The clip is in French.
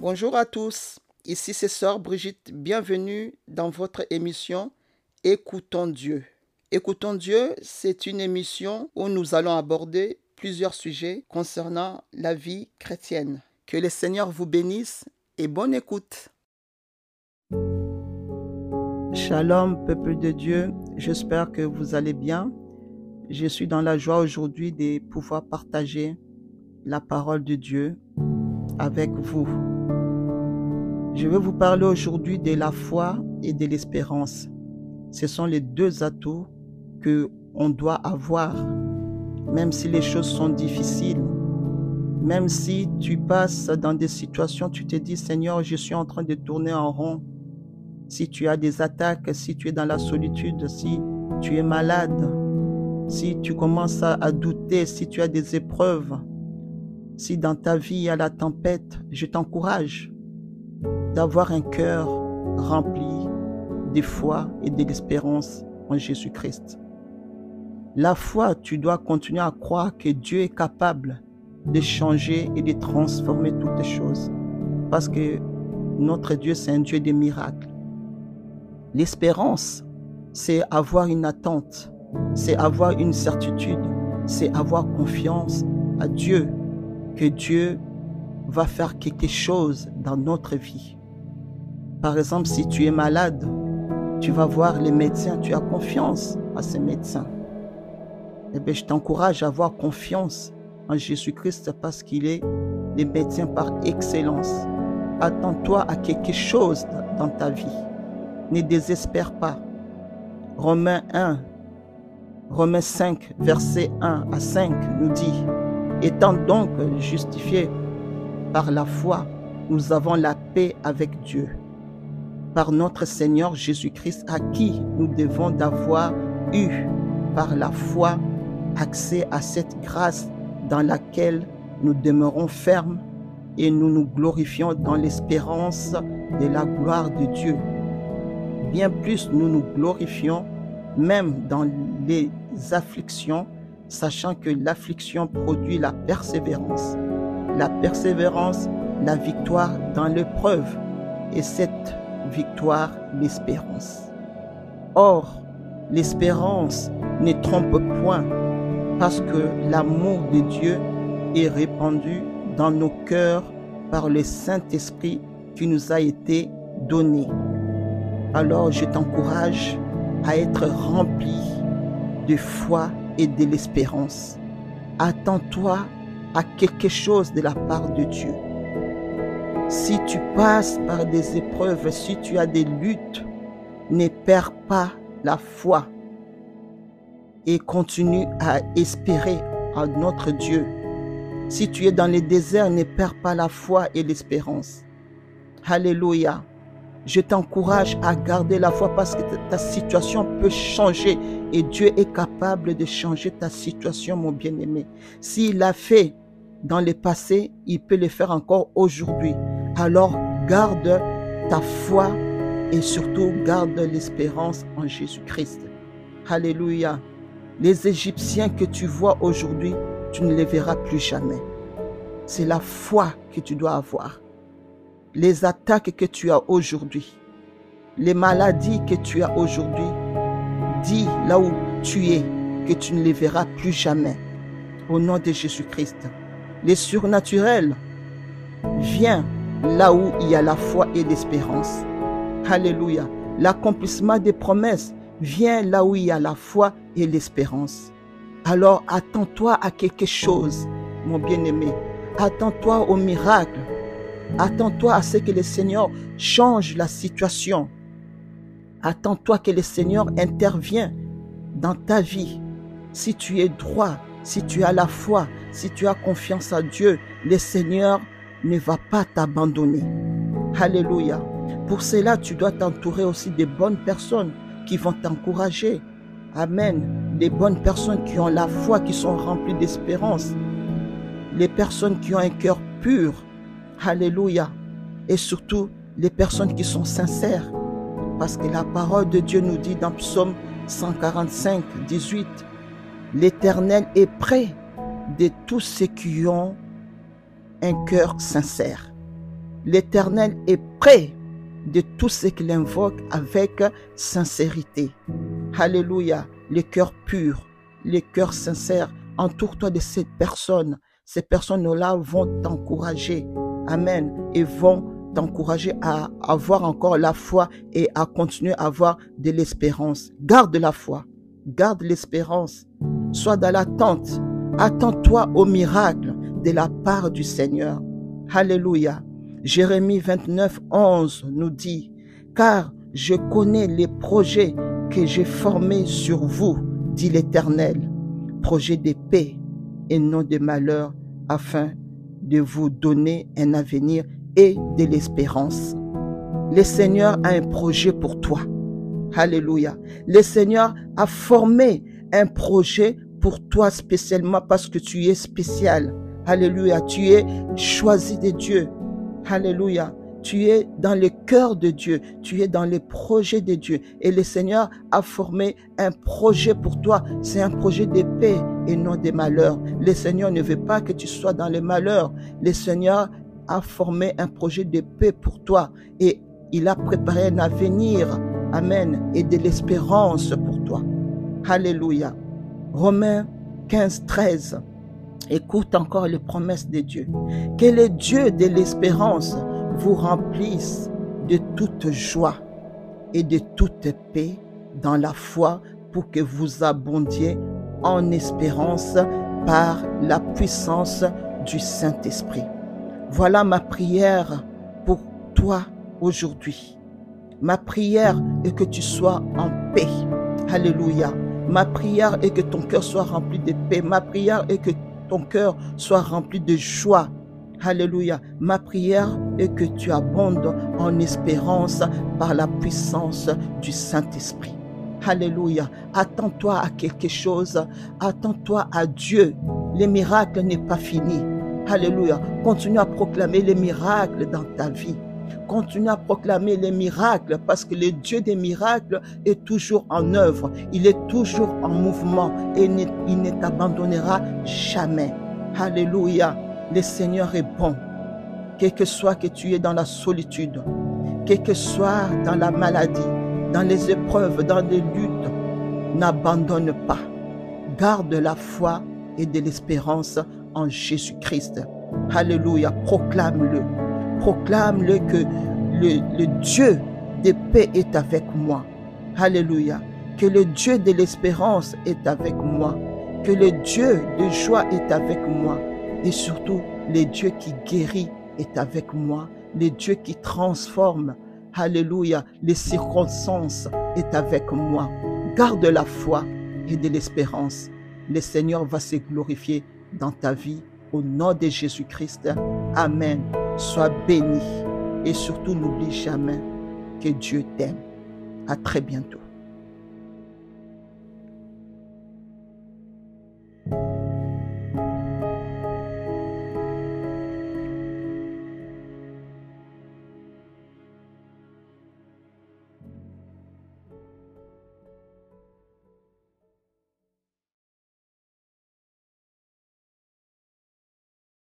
Bonjour à tous, ici c'est Sœur Brigitte, bienvenue dans votre émission Écoutons Dieu. Écoutons Dieu, c'est une émission où nous allons aborder plusieurs sujets concernant la vie chrétienne. Que le Seigneur vous bénisse et bonne écoute. Shalom, peuple de Dieu, j'espère que vous allez bien. Je suis dans la joie aujourd'hui de pouvoir partager la parole de Dieu avec vous. Je vais vous parler aujourd'hui de la foi et de l'espérance. Ce sont les deux atouts que on doit avoir, même si les choses sont difficiles, même si tu passes dans des situations, tu te dis Seigneur, je suis en train de tourner en rond. Si tu as des attaques, si tu es dans la solitude, si tu es malade, si tu commences à douter, si tu as des épreuves, si dans ta vie il y a la tempête, je t'encourage d'avoir un cœur rempli de foi et de l'espérance en Jésus-Christ. La foi, tu dois continuer à croire que Dieu est capable de changer et de transformer toutes les choses. Parce que notre Dieu, c'est un Dieu des miracles. L'espérance, c'est avoir une attente, c'est avoir une certitude, c'est avoir confiance à Dieu, que Dieu va faire quelque chose dans notre vie. Par exemple, si tu es malade, tu vas voir les médecins, tu as confiance à ces médecins. Eh bien, je t'encourage à avoir confiance en Jésus-Christ parce qu'il est le médecin par excellence. Attends-toi à quelque chose dans ta vie. Ne désespère pas. Romains 1, Romains 5, verset 1 à 5 nous dit, étant donc justifiés par la foi, nous avons la paix avec Dieu par notre Seigneur Jésus-Christ à qui nous devons d'avoir eu par la foi accès à cette grâce dans laquelle nous demeurons fermes et nous nous glorifions dans l'espérance de la gloire de Dieu. Bien plus, nous nous glorifions même dans les afflictions, sachant que l'affliction produit la persévérance. La persévérance, la victoire dans l'épreuve. Et cette victoire, l'espérance. Or, l'espérance ne trompe point parce que l'amour de Dieu est répandu dans nos cœurs par le Saint-Esprit qui nous a été donné. Alors je t'encourage à être rempli de foi et de l'espérance. Attends-toi à quelque chose de la part de Dieu. Si tu passes par des épreuves, si tu as des luttes, ne perds pas la foi et continue à espérer en notre Dieu. Si tu es dans les déserts, ne perds pas la foi et l'espérance. Alléluia. Je t'encourage à garder la foi parce que ta situation peut changer et Dieu est capable de changer ta situation, mon bien-aimé. S'il l'a fait dans le passé, il peut le faire encore aujourd'hui alors garde ta foi et surtout garde l'espérance en Jésus-Christ. Alléluia. Les Égyptiens que tu vois aujourd'hui, tu ne les verras plus jamais. C'est la foi que tu dois avoir. Les attaques que tu as aujourd'hui, les maladies que tu as aujourd'hui, dis là où tu es que tu ne les verras plus jamais. Au nom de Jésus-Christ. Les surnaturels, viens là où il y a la foi et l'espérance. Alléluia. L'accomplissement des promesses vient là où il y a la foi et l'espérance. Alors attends-toi à quelque chose, mon bien-aimé. Attends-toi au miracle. Attends-toi à ce que le Seigneur change la situation. Attends-toi que le Seigneur intervienne dans ta vie. Si tu es droit, si tu as la foi, si tu as confiance à Dieu, le Seigneur ne va pas t'abandonner. Alléluia. Pour cela, tu dois t'entourer aussi des bonnes personnes qui vont t'encourager. Amen. Des bonnes personnes qui ont la foi, qui sont remplies d'espérance. Les personnes qui ont un cœur pur. Alléluia. Et surtout, les personnes qui sont sincères. Parce que la parole de Dieu nous dit dans Psaume 145, 18, L'Éternel est près de tous ceux qui ont un cœur sincère. L'Éternel est près de tous ceux qui l'invoquent avec sincérité. Alléluia. Les cœurs purs, les cœurs sincères. Entoure-toi de ces personnes. Ces personnes-là vont t'encourager. Amen. Et vont t'encourager à avoir encore la foi et à continuer à avoir de l'espérance. Garde la foi. Garde l'espérance. Sois dans l'attente. Attends-toi au miracle de la part du Seigneur. Alléluia. Jérémie 29, 11 nous dit, Car je connais les projets que j'ai formés sur vous, dit l'Éternel, projets de paix et non de malheur, afin de vous donner un avenir et de l'espérance. Le Seigneur a un projet pour toi. Alléluia. Le Seigneur a formé un projet pour toi spécialement parce que tu es spécial. Alléluia. Tu es choisi de Dieu. Alléluia. Tu es dans le cœur de Dieu, tu es dans les projets de Dieu. Et le Seigneur a formé un projet pour toi. C'est un projet de paix et non de malheur. Le Seigneur ne veut pas que tu sois dans le malheur. Le Seigneur a formé un projet de paix pour toi et il a préparé un avenir. Amen. Et de l'espérance pour toi. Alléluia. Romains 15, 13. Écoute encore les promesses de Dieu. Que le Dieu de l'espérance vous remplisse de toute joie et de toute paix dans la foi pour que vous abondiez en espérance par la puissance du Saint-Esprit. Voilà ma prière pour toi aujourd'hui. Ma prière est que tu sois en paix. Alléluia. Ma prière est que ton cœur soit rempli de paix. Ma prière est que ton cœur soit rempli de joie. Alléluia. Ma prière est que tu abondes en espérance par la puissance du Saint-Esprit. Alléluia. Attends-toi à quelque chose. Attends-toi à Dieu. Les miracles n'est pas fini. Alléluia. Continue à proclamer les miracles dans ta vie. Continue à proclamer les miracles parce que le Dieu des miracles est toujours en œuvre. Il est toujours en mouvement et il ne t'abandonnera jamais. Alléluia. Le Seigneur est bon. Quel que soit que tu es dans la solitude, quel que soit dans la maladie, dans les épreuves, dans les luttes, n'abandonne pas. Garde la foi et de l'espérance en Jésus-Christ. Alléluia. Proclame-le. Proclame-le que le, Dieu de paix est avec moi. Alléluia. Que le Dieu de l'espérance est avec moi. Que le Dieu de joie est avec moi. Et surtout, le Dieu qui guérit est avec moi. Le Dieu qui transforme, Alléluia, les circonstances est avec moi. Garde la foi et de l'espérance. Le Seigneur va se glorifier dans ta vie. Au nom de Jésus-Christ. Amen. Sois béni. Et surtout, n'oublie jamais que Dieu t'aime. À très bientôt.